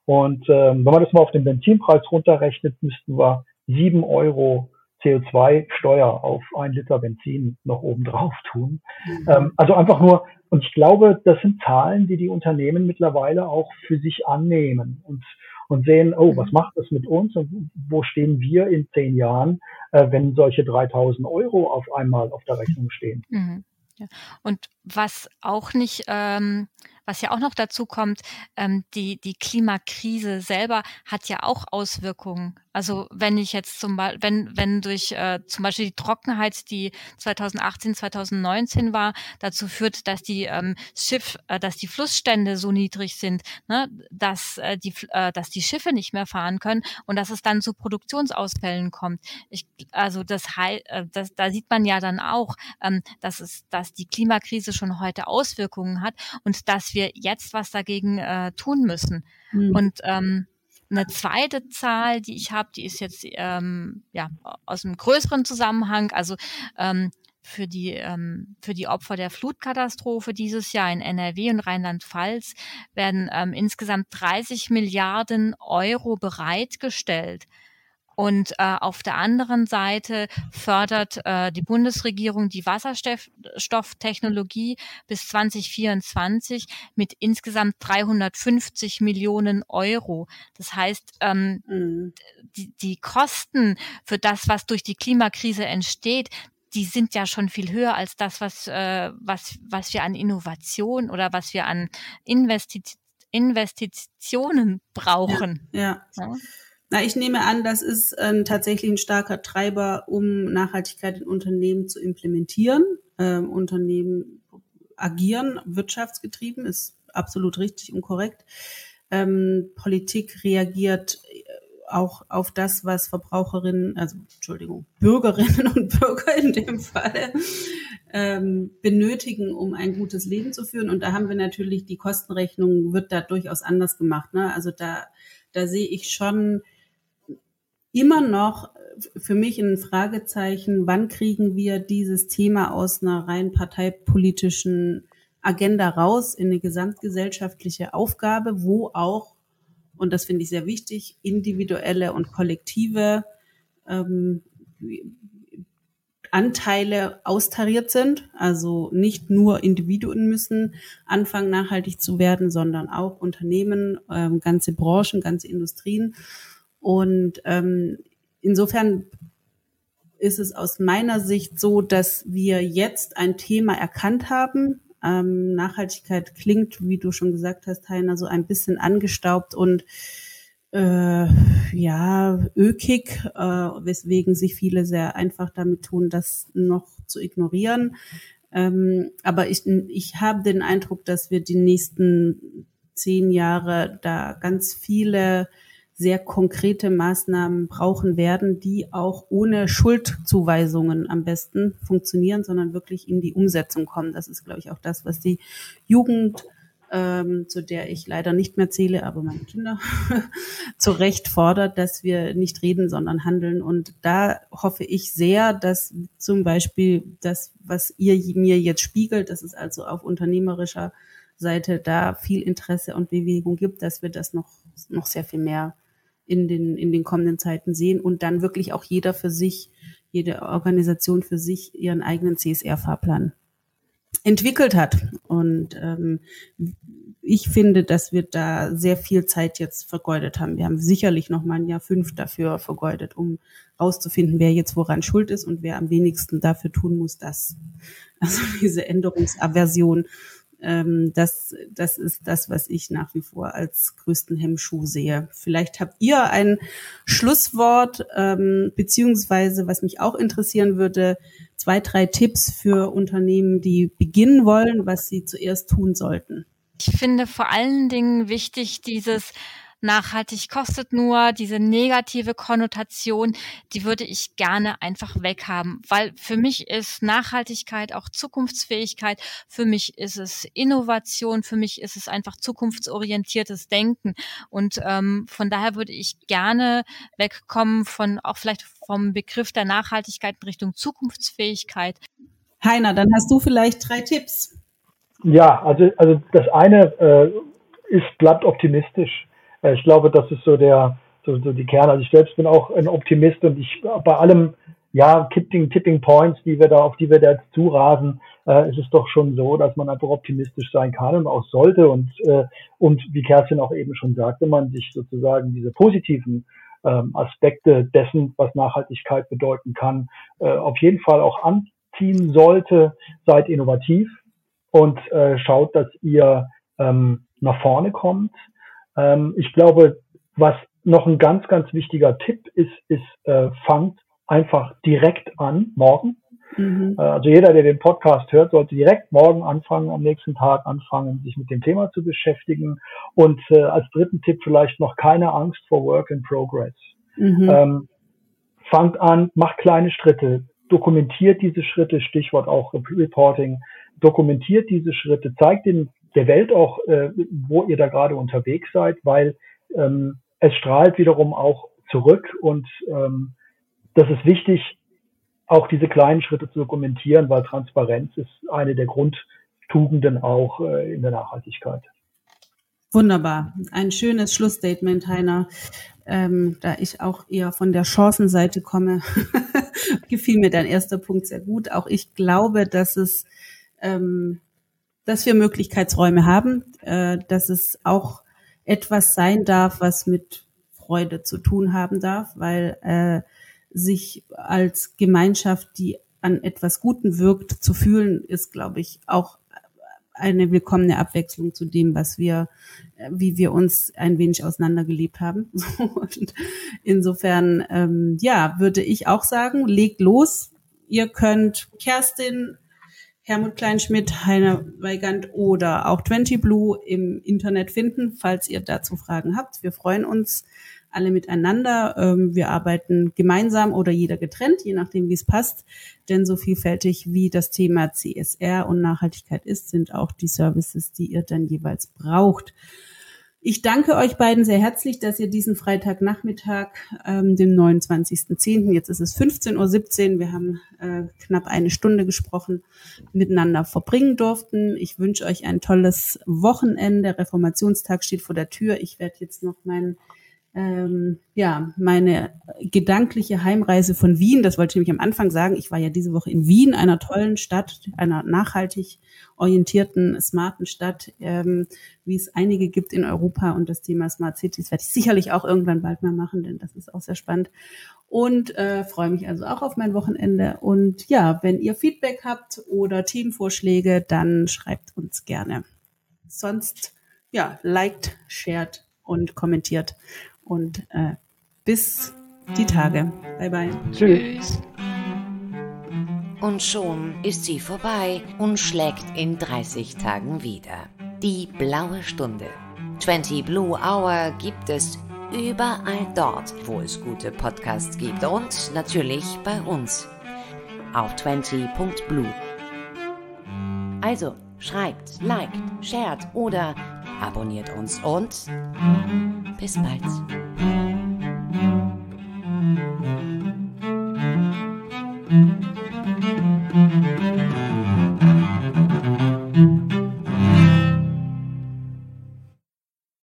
Und ähm, wenn man das mal auf den Benzinpreis runterrechnet, müssten wir sieben Euro CO2-Steuer auf ein Liter Benzin noch oben drauf tun. Mhm. Ähm, also einfach nur, und ich glaube, das sind Zahlen, die die Unternehmen mittlerweile auch für sich annehmen und, und sehen, oh, was mhm. macht das mit uns und wo stehen wir in zehn Jahren, äh, wenn solche 3000 Euro auf einmal auf der Rechnung stehen. Mhm. Ja. Und was auch nicht, ähm, was ja auch noch dazu kommt, ähm, die, die Klimakrise selber hat ja auch Auswirkungen. Also wenn ich jetzt zum Beispiel, wenn, wenn durch äh, zum Beispiel die Trockenheit, die 2018, 2019 war, dazu führt, dass die ähm, Schiff, äh, dass die Flussstände so niedrig sind, ne, dass äh, die, äh, dass die Schiffe nicht mehr fahren können und dass es dann zu Produktionsausfällen kommt. Ich, also das, äh, das, da sieht man ja dann auch, ähm, dass es, dass die Klimakrise schon heute Auswirkungen hat und dass wir jetzt was dagegen äh, tun müssen. Mhm. Und ähm, eine zweite Zahl, die ich habe, die ist jetzt ähm, ja aus einem größeren Zusammenhang, also ähm, für die, ähm, für die Opfer der Flutkatastrophe dieses Jahr in NRW und Rheinland-Pfalz werden ähm, insgesamt 30 Milliarden Euro bereitgestellt. Und äh, auf der anderen Seite fördert äh, die Bundesregierung die Wasserstofftechnologie bis 2024 mit insgesamt 350 Millionen Euro. Das heißt, ähm, mhm. die, die Kosten für das, was durch die Klimakrise entsteht, die sind ja schon viel höher als das, was, äh, was, was wir an Innovation oder was wir an Investitionen Investitionen brauchen. ja. ja. ja. Na, ich nehme an, das ist äh, tatsächlich ein starker Treiber, um Nachhaltigkeit in Unternehmen zu implementieren. Ähm, Unternehmen agieren wirtschaftsgetrieben, ist absolut richtig und korrekt. Ähm, Politik reagiert äh, auch auf das, was Verbraucherinnen, also Entschuldigung, Bürgerinnen und Bürger in dem Fall ähm, benötigen, um ein gutes Leben zu führen. Und da haben wir natürlich die Kostenrechnung wird da durchaus anders gemacht. Ne? Also da, da sehe ich schon immer noch für mich ein Fragezeichen, wann kriegen wir dieses Thema aus einer rein parteipolitischen Agenda raus in eine gesamtgesellschaftliche Aufgabe, wo auch, und das finde ich sehr wichtig, individuelle und kollektive ähm, Anteile austariert sind. Also nicht nur Individuen müssen anfangen, nachhaltig zu werden, sondern auch Unternehmen, ähm, ganze Branchen, ganze Industrien. Und ähm, insofern ist es aus meiner Sicht so, dass wir jetzt ein Thema erkannt haben. Ähm, Nachhaltigkeit klingt, wie du schon gesagt hast, Heiner, so ein bisschen angestaubt und äh, ja, ökig, äh, weswegen sich viele sehr einfach damit tun, das noch zu ignorieren. Ähm, aber ich, ich habe den Eindruck, dass wir die nächsten zehn Jahre da ganz viele sehr konkrete Maßnahmen brauchen werden, die auch ohne Schuldzuweisungen am besten funktionieren, sondern wirklich in die Umsetzung kommen. Das ist, glaube ich, auch das, was die Jugend, ähm, zu der ich leider nicht mehr zähle, aber meine Kinder <laughs> zu Recht fordert, dass wir nicht reden, sondern handeln. Und da hoffe ich sehr, dass zum Beispiel das, was ihr mir jetzt spiegelt, dass es also auf unternehmerischer Seite da viel Interesse und Bewegung gibt, dass wir das noch, noch sehr viel mehr in den, in den kommenden Zeiten sehen und dann wirklich auch jeder für sich, jede Organisation für sich ihren eigenen CSR-Fahrplan entwickelt hat. Und ähm, ich finde, dass wir da sehr viel Zeit jetzt vergeudet haben. Wir haben sicherlich noch mal ein Jahr fünf dafür vergeudet, um rauszufinden, wer jetzt woran schuld ist und wer am wenigsten dafür tun muss, dass <laughs> also diese Änderungsaversion ähm, das, das ist das, was ich nach wie vor als größten Hemmschuh sehe. Vielleicht habt ihr ein Schlusswort, ähm, beziehungsweise was mich auch interessieren würde, zwei, drei Tipps für Unternehmen, die beginnen wollen, was sie zuerst tun sollten. Ich finde vor allen Dingen wichtig dieses nachhaltig kostet nur, diese negative Konnotation, die würde ich gerne einfach weghaben, weil für mich ist Nachhaltigkeit auch Zukunftsfähigkeit, für mich ist es Innovation, für mich ist es einfach zukunftsorientiertes Denken und ähm, von daher würde ich gerne wegkommen von auch vielleicht vom Begriff der Nachhaltigkeit in Richtung Zukunftsfähigkeit. Heiner, dann hast du vielleicht drei Tipps. Ja, also, also das eine äh, ist, bleibt optimistisch. Äh, ich glaube, das ist so der, so, so die Kerne. Also ich selbst bin auch ein Optimist und ich bei allem, ja, Tipping, Tipping Points, die wir da, auf die wir da jetzt zurasen, äh, ist es doch schon so, dass man einfach optimistisch sein kann und auch sollte. Und, äh, und wie Kerstin auch eben schon sagte, man sich sozusagen diese positiven ähm, Aspekte dessen, was Nachhaltigkeit bedeuten kann, äh, auf jeden Fall auch anziehen sollte. Seid innovativ und äh, schaut, dass ihr ähm, nach vorne kommt. Ähm, ich glaube, was noch ein ganz, ganz wichtiger Tipp ist, ist, äh, fangt einfach direkt an, morgen. Mhm. Äh, also jeder, der den Podcast hört, sollte direkt morgen anfangen, am nächsten Tag anfangen, sich mit dem Thema zu beschäftigen. Und äh, als dritten Tipp vielleicht noch keine Angst vor Work in Progress. Mhm. Ähm, fangt an, macht kleine Schritte, dokumentiert diese Schritte, Stichwort auch Reporting, dokumentiert diese Schritte, zeigt den der Welt auch, äh, wo ihr da gerade unterwegs seid, weil ähm, es strahlt wiederum auch zurück und ähm, das ist wichtig, auch diese kleinen Schritte zu dokumentieren, weil Transparenz ist eine der Grundtugenden auch äh, in der Nachhaltigkeit. Wunderbar. Ein schönes Schlussstatement, Heiner. Ähm, da ich auch eher von der Chancenseite komme, <laughs> gefiel mir dein erster Punkt sehr gut. Auch ich glaube, dass es ähm, dass wir Möglichkeitsräume haben, äh, dass es auch etwas sein darf, was mit Freude zu tun haben darf, weil äh, sich als Gemeinschaft, die an etwas Guten wirkt, zu fühlen, ist, glaube ich, auch eine willkommene Abwechslung zu dem, was wir, wie wir uns ein wenig auseinandergelebt haben. <laughs> Und insofern, ähm, ja, würde ich auch sagen, legt los. Ihr könnt Kerstin Hermut Kleinschmidt, Heiner Weigand oder auch 20 Blue im Internet finden, falls ihr dazu Fragen habt. Wir freuen uns alle miteinander. Ähm, wir arbeiten gemeinsam oder jeder getrennt, je nachdem, wie es passt. Denn so vielfältig wie das Thema CSR und Nachhaltigkeit ist, sind auch die Services, die ihr dann jeweils braucht. Ich danke euch beiden sehr herzlich, dass ihr diesen Freitagnachmittag, ähm, dem 29.10., jetzt ist es 15.17 Uhr, wir haben äh, knapp eine Stunde gesprochen, miteinander verbringen durften. Ich wünsche euch ein tolles Wochenende. Reformationstag steht vor der Tür. Ich werde jetzt noch meinen ähm, ja, meine gedankliche Heimreise von Wien, das wollte ich nämlich am Anfang sagen, ich war ja diese Woche in Wien, einer tollen Stadt, einer nachhaltig orientierten, smarten Stadt, ähm, wie es einige gibt in Europa. Und das Thema Smart Cities werde ich sicherlich auch irgendwann bald mal machen, denn das ist auch sehr spannend. Und äh, freue mich also auch auf mein Wochenende. Und ja, wenn ihr Feedback habt oder Themenvorschläge, dann schreibt uns gerne. Sonst ja, liked, shared und kommentiert und äh, bis die Tage. Bye bye. Tschüss. Und schon ist sie vorbei und schlägt in 30 Tagen wieder. Die blaue Stunde. 20 Blue Hour gibt es überall dort, wo es gute Podcasts gibt und natürlich bei uns auf 20.blue. Also schreibt, liked, shared oder abonniert uns und bis bald.